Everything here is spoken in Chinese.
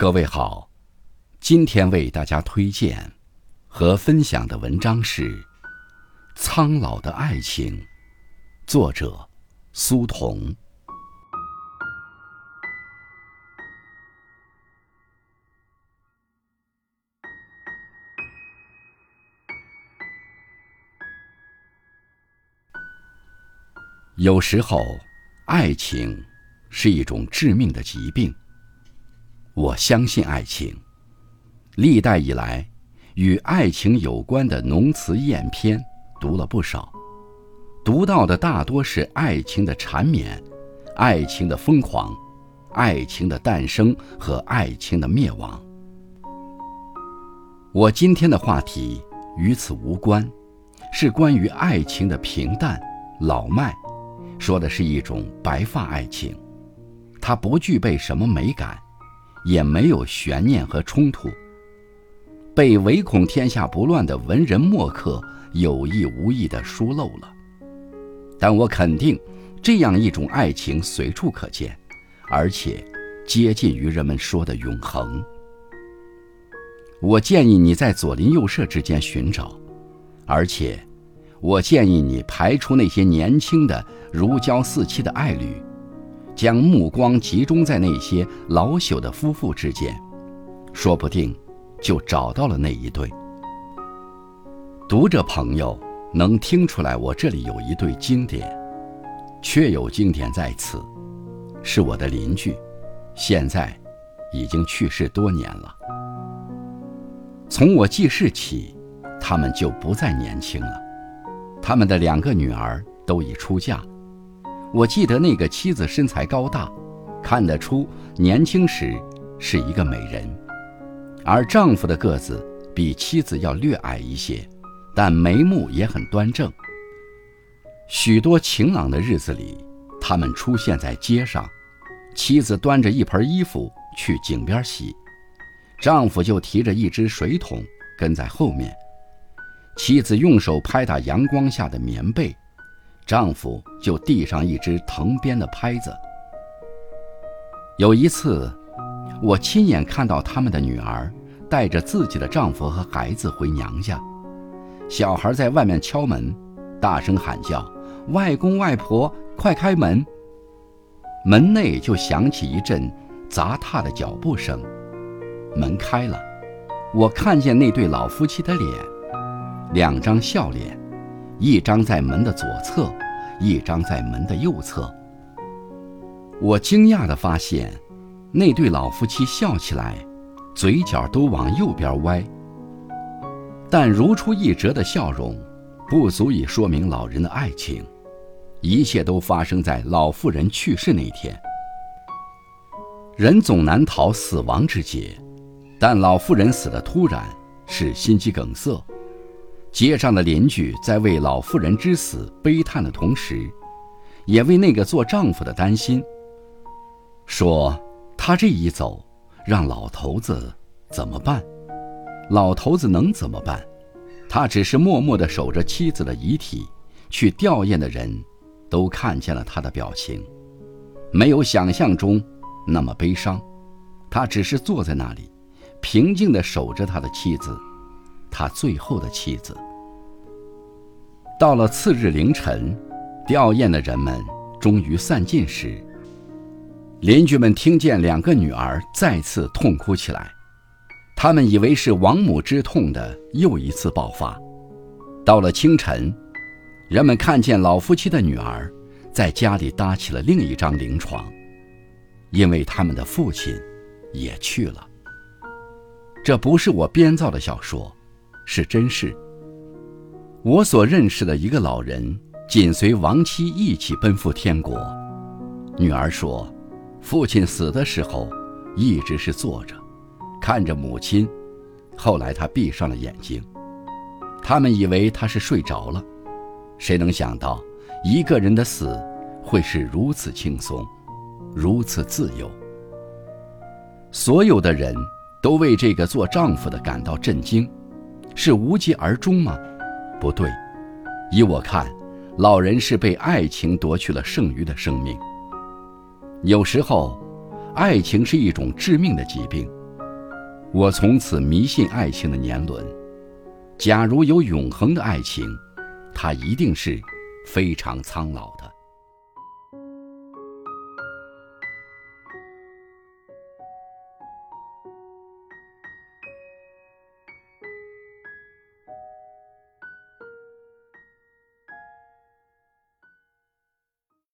各位好，今天为大家推荐和分享的文章是《苍老的爱情》，作者苏童。有时候，爱情是一种致命的疾病。我相信爱情。历代以来，与爱情有关的浓词艳篇读了不少，读到的大多是爱情的缠绵、爱情的疯狂、爱情的诞生和爱情的灭亡。我今天的话题与此无关，是关于爱情的平淡、老迈。说的是一种白发爱情，它不具备什么美感，也没有悬念和冲突。被唯恐天下不乱的文人墨客有意无意地疏漏了。但我肯定，这样一种爱情随处可见，而且接近于人们说的永恒。我建议你在左邻右舍之间寻找，而且。我建议你排除那些年轻的如胶似漆的爱侣，将目光集中在那些老朽的夫妇之间，说不定就找到了那一对。读者朋友能听出来，我这里有一对经典，确有经典在此，是我的邻居，现在已经去世多年了。从我记事起，他们就不再年轻了。他们的两个女儿都已出嫁，我记得那个妻子身材高大，看得出年轻时是一个美人，而丈夫的个子比妻子要略矮一些，但眉目也很端正。许多晴朗的日子里，他们出现在街上，妻子端着一盆衣服去井边洗，丈夫就提着一只水桶跟在后面。妻子用手拍打阳光下的棉被，丈夫就递上一只藤编的拍子。有一次，我亲眼看到他们的女儿带着自己的丈夫和孩子回娘家，小孩在外面敲门，大声喊叫：“外公外婆，快开门！”门内就响起一阵砸踏的脚步声，门开了，我看见那对老夫妻的脸。两张笑脸，一张在门的左侧，一张在门的右侧。我惊讶地发现，那对老夫妻笑起来，嘴角都往右边歪。但如出一辙的笑容，不足以说明老人的爱情。一切都发生在老妇人去世那天。人总难逃死亡之劫，但老妇人死得突然，是心肌梗塞。街上的邻居在为老妇人之死悲叹的同时，也为那个做丈夫的担心。说他这一走，让老头子怎么办？老头子能怎么办？他只是默默地守着妻子的遗体，去吊唁的人，都看见了他的表情，没有想象中那么悲伤。他只是坐在那里，平静地守着他的妻子。他最后的妻子。到了次日凌晨，吊唁的人们终于散尽时，邻居们听见两个女儿再次痛哭起来，他们以为是亡母之痛的又一次爆发。到了清晨，人们看见老夫妻的女儿在家里搭起了另一张灵床，因为他们的父亲也去了。这不是我编造的小说。是真事。我所认识的一个老人，紧随亡妻一起奔赴天国。女儿说，父亲死的时候，一直是坐着，看着母亲。后来他闭上了眼睛，他们以为他是睡着了。谁能想到，一个人的死会是如此轻松，如此自由？所有的人都为这个做丈夫的感到震惊。是无疾而终吗？不对，依我看，老人是被爱情夺去了剩余的生命。有时候，爱情是一种致命的疾病，我从此迷信爱情的年轮。假如有永恒的爱情，它一定是非常苍老的。